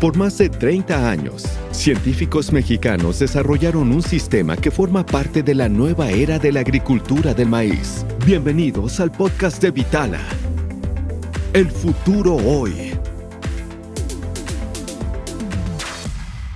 Por más de 30 años, científicos mexicanos desarrollaron un sistema que forma parte de la nueva era de la agricultura del maíz. Bienvenidos al podcast de Vitala. El futuro hoy.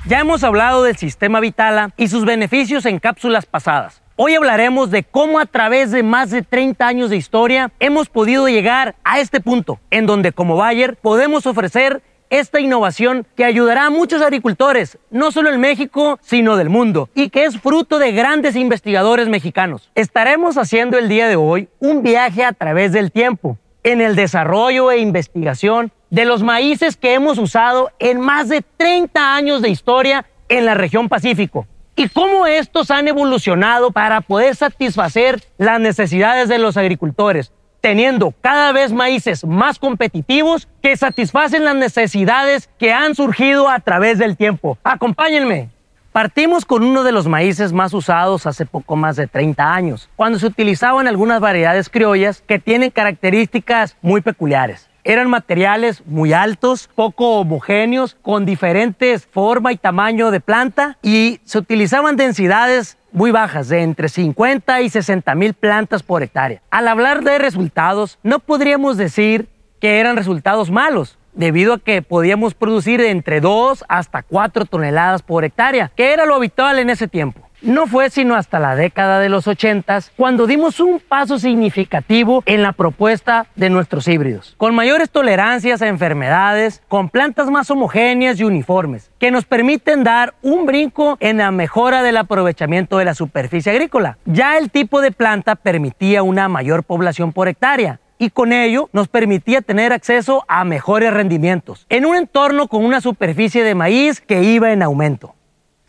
Ya hemos hablado del sistema Vitala y sus beneficios en cápsulas pasadas. Hoy hablaremos de cómo a través de más de 30 años de historia hemos podido llegar a este punto, en donde como Bayer podemos ofrecer esta innovación que ayudará a muchos agricultores, no solo en México, sino del mundo, y que es fruto de grandes investigadores mexicanos. Estaremos haciendo el día de hoy un viaje a través del tiempo, en el desarrollo e investigación de los maíces que hemos usado en más de 30 años de historia en la región Pacífico y cómo estos han evolucionado para poder satisfacer las necesidades de los agricultores, teniendo cada vez maíces más competitivos que satisfacen las necesidades que han surgido a través del tiempo. Acompáñenme. Partimos con uno de los maíces más usados hace poco más de 30 años, cuando se utilizaban algunas variedades criollas que tienen características muy peculiares. Eran materiales muy altos, poco homogéneos, con diferentes forma y tamaño de planta y se utilizaban densidades muy bajas, de entre 50 y 60 mil plantas por hectárea. Al hablar de resultados, no podríamos decir que eran resultados malos, debido a que podíamos producir entre 2 hasta 4 toneladas por hectárea, que era lo habitual en ese tiempo. No fue sino hasta la década de los 80 cuando dimos un paso significativo en la propuesta de nuestros híbridos, con mayores tolerancias a enfermedades, con plantas más homogéneas y uniformes, que nos permiten dar un brinco en la mejora del aprovechamiento de la superficie agrícola. Ya el tipo de planta permitía una mayor población por hectárea, y con ello nos permitía tener acceso a mejores rendimientos en un entorno con una superficie de maíz que iba en aumento.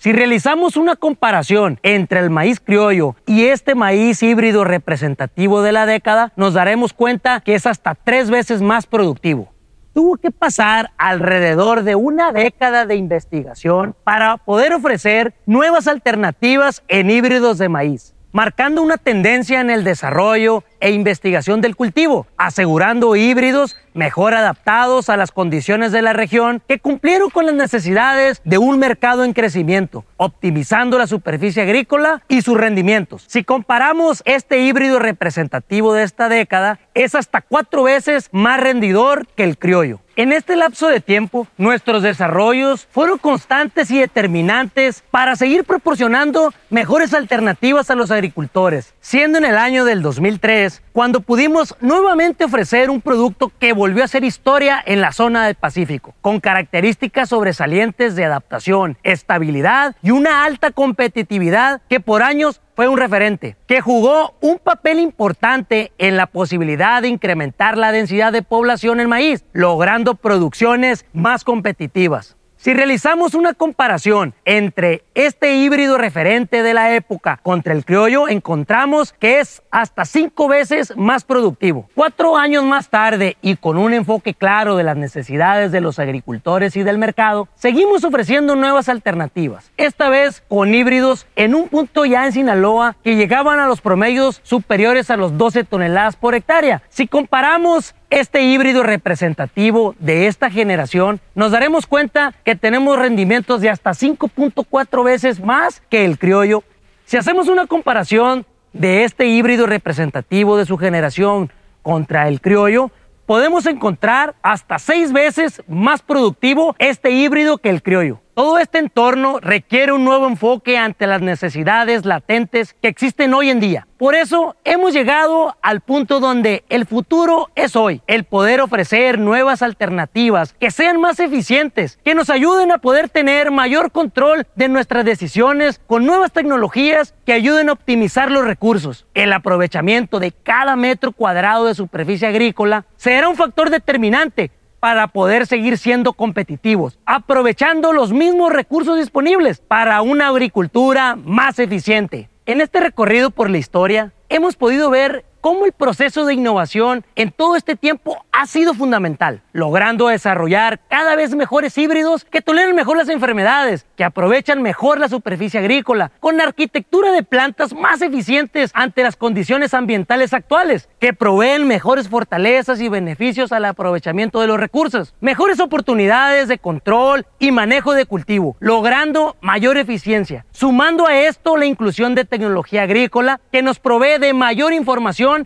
Si realizamos una comparación entre el maíz criollo y este maíz híbrido representativo de la década, nos daremos cuenta que es hasta tres veces más productivo. Tuvo que pasar alrededor de una década de investigación para poder ofrecer nuevas alternativas en híbridos de maíz marcando una tendencia en el desarrollo e investigación del cultivo, asegurando híbridos mejor adaptados a las condiciones de la región que cumplieron con las necesidades de un mercado en crecimiento, optimizando la superficie agrícola y sus rendimientos. Si comparamos este híbrido representativo de esta década, es hasta cuatro veces más rendidor que el criollo. En este lapso de tiempo, nuestros desarrollos fueron constantes y determinantes para seguir proporcionando mejores alternativas a los agricultores, siendo en el año del 2003 cuando pudimos nuevamente ofrecer un producto que volvió a ser historia en la zona del Pacífico, con características sobresalientes de adaptación, estabilidad y una alta competitividad que por años fue un referente que jugó un papel importante en la posibilidad de incrementar la densidad de población en maíz, logrando producciones más competitivas. Si realizamos una comparación entre este híbrido referente de la época contra el criollo, encontramos que es hasta cinco veces más productivo. Cuatro años más tarde y con un enfoque claro de las necesidades de los agricultores y del mercado, seguimos ofreciendo nuevas alternativas, esta vez con híbridos en un punto ya en Sinaloa que llegaban a los promedios superiores a los 12 toneladas por hectárea. Si comparamos este híbrido representativo de esta generación, nos daremos cuenta que tenemos rendimientos de hasta 5.4 veces más que el criollo. Si hacemos una comparación de este híbrido representativo de su generación contra el criollo, podemos encontrar hasta seis veces más productivo este híbrido que el criollo. Todo este entorno requiere un nuevo enfoque ante las necesidades latentes que existen hoy en día. Por eso hemos llegado al punto donde el futuro es hoy, el poder ofrecer nuevas alternativas que sean más eficientes, que nos ayuden a poder tener mayor control de nuestras decisiones con nuevas tecnologías que ayuden a optimizar los recursos. El aprovechamiento de cada metro cuadrado de superficie agrícola será un factor determinante para poder seguir siendo competitivos, aprovechando los mismos recursos disponibles para una agricultura más eficiente. En este recorrido por la historia, hemos podido ver cómo el proceso de innovación en todo este tiempo ha sido fundamental, logrando desarrollar cada vez mejores híbridos que toleran mejor las enfermedades, que aprovechan mejor la superficie agrícola, con arquitectura de plantas más eficientes ante las condiciones ambientales actuales, que proveen mejores fortalezas y beneficios al aprovechamiento de los recursos, mejores oportunidades de control y manejo de cultivo, logrando mayor eficiencia, sumando a esto la inclusión de tecnología agrícola que nos provee de mayor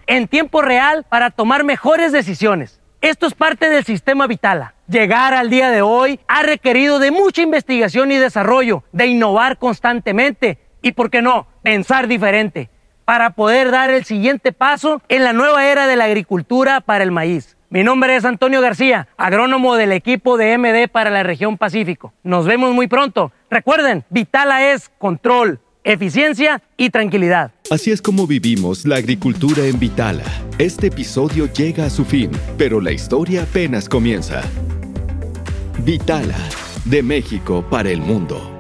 en tiempo real para tomar mejores decisiones. Esto es parte del sistema Vitala. Llegar al día de hoy ha requerido de mucha investigación y desarrollo, de innovar constantemente y, por qué no, pensar diferente para poder dar el siguiente paso en la nueva era de la agricultura para el maíz. Mi nombre es Antonio García, agrónomo del equipo de MD para la región Pacífico. Nos vemos muy pronto. Recuerden, Vitala es control, eficiencia y tranquilidad. Así es como vivimos la agricultura en Vitala. Este episodio llega a su fin, pero la historia apenas comienza. Vitala, de México para el mundo.